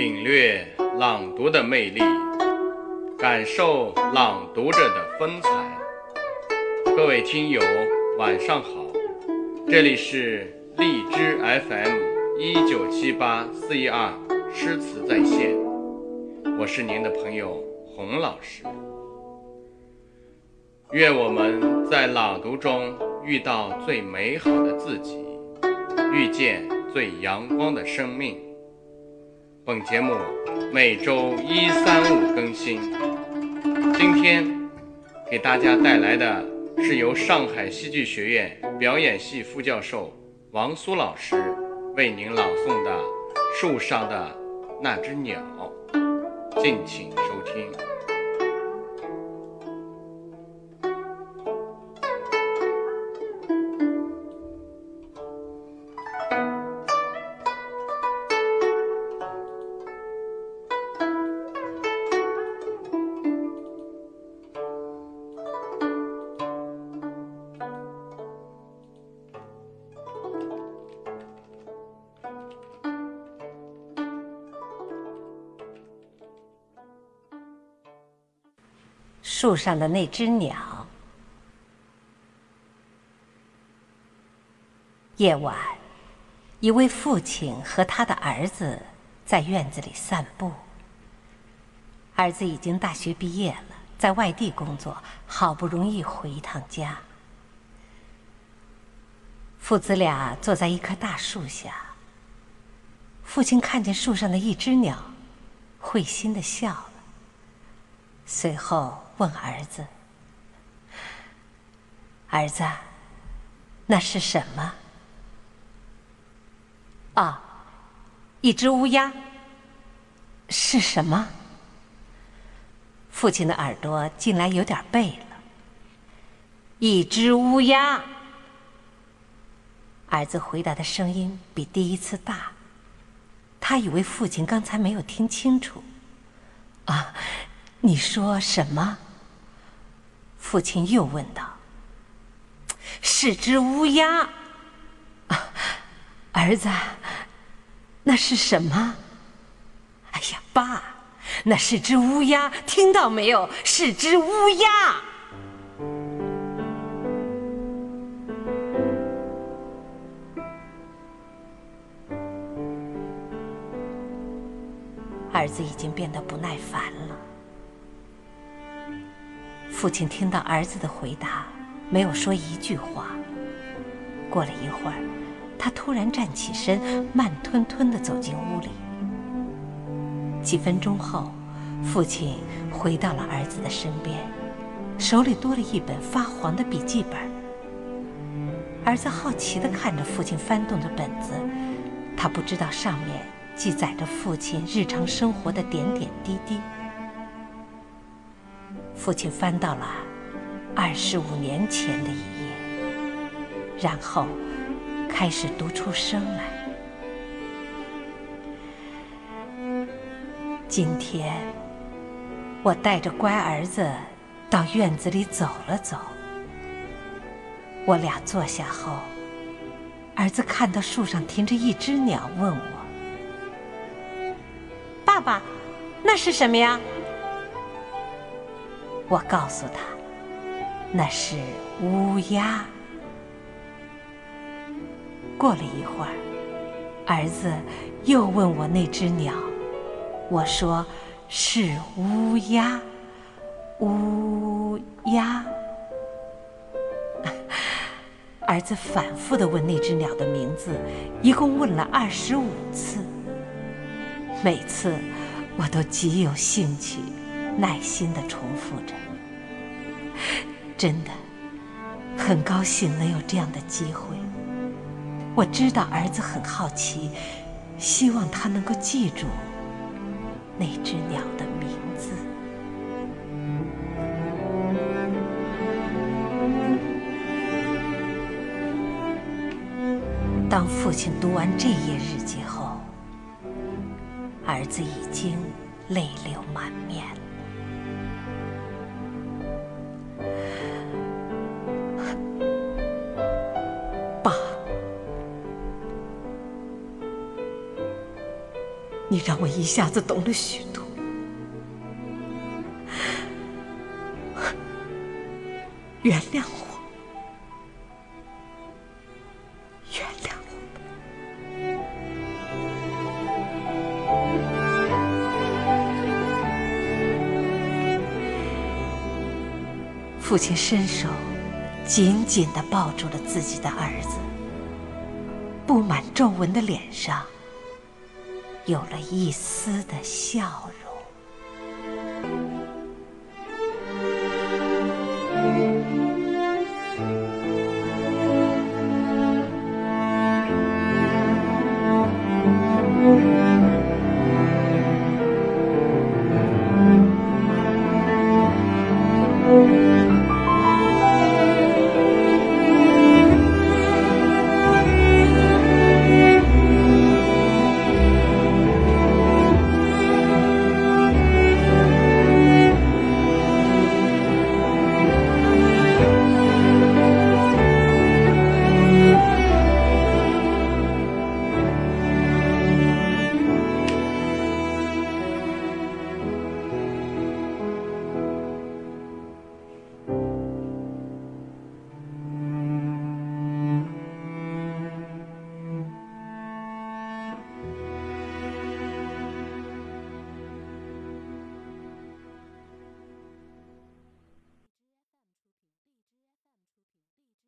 领略朗读的魅力，感受朗读者的风采。各位听友，晚上好，这里是荔枝 FM 一九七八四一二诗词在线，我是您的朋友洪老师。愿我们在朗读中遇到最美好的自己，遇见最阳光的生命。本节目每周一、三、五更新。今天给大家带来的是由上海戏剧学院表演系副教授王苏老师为您朗诵的《树上的那只鸟》，敬请收听。树上的那只鸟。夜晚，一位父亲和他的儿子在院子里散步。儿子已经大学毕业了，在外地工作，好不容易回一趟家。父子俩坐在一棵大树下。父亲看见树上的一只鸟，会心的笑了。随后。问儿子：“儿子，那是什么？”啊，一只乌鸦。是什么？父亲的耳朵竟然有点背了。一只乌鸦。儿子回答的声音比第一次大。他以为父亲刚才没有听清楚。啊，你说什么？父亲又问道：“是只乌鸦，啊 儿子，那是什么？”“哎呀，爸，那是只乌鸦，听到没有？是只乌鸦。”儿子已经变得不耐烦了。父亲听到儿子的回答，没有说一句话。过了一会儿，他突然站起身，慢吞吞地走进屋里。几分钟后，父亲回到了儿子的身边，手里多了一本发黄的笔记本。儿子好奇地看着父亲翻动的本子，他不知道上面记载着父亲日常生活的点点滴滴。父亲翻到了二十五年前的一页，然后开始读出声来。今天，我带着乖儿子到院子里走了走。我俩坐下后，儿子看到树上停着一只鸟，问我：“爸爸，那是什么呀？”我告诉他，那是乌鸦。过了一会儿，儿子又问我那只鸟，我说是乌鸦，乌鸦。儿子反复的问那只鸟的名字，一共问了二十五次。每次我都极有兴趣。耐心的重复着，真的很高兴能有这样的机会。我知道儿子很好奇，希望他能够记住那只鸟的名字。当父亲读完这页日记后，儿子已经泪流满面了。你让我一下子懂了许多。原谅我，原谅我。父亲伸手紧紧地抱住了自己的儿子，布满皱纹的脸上有了一丝的笑容。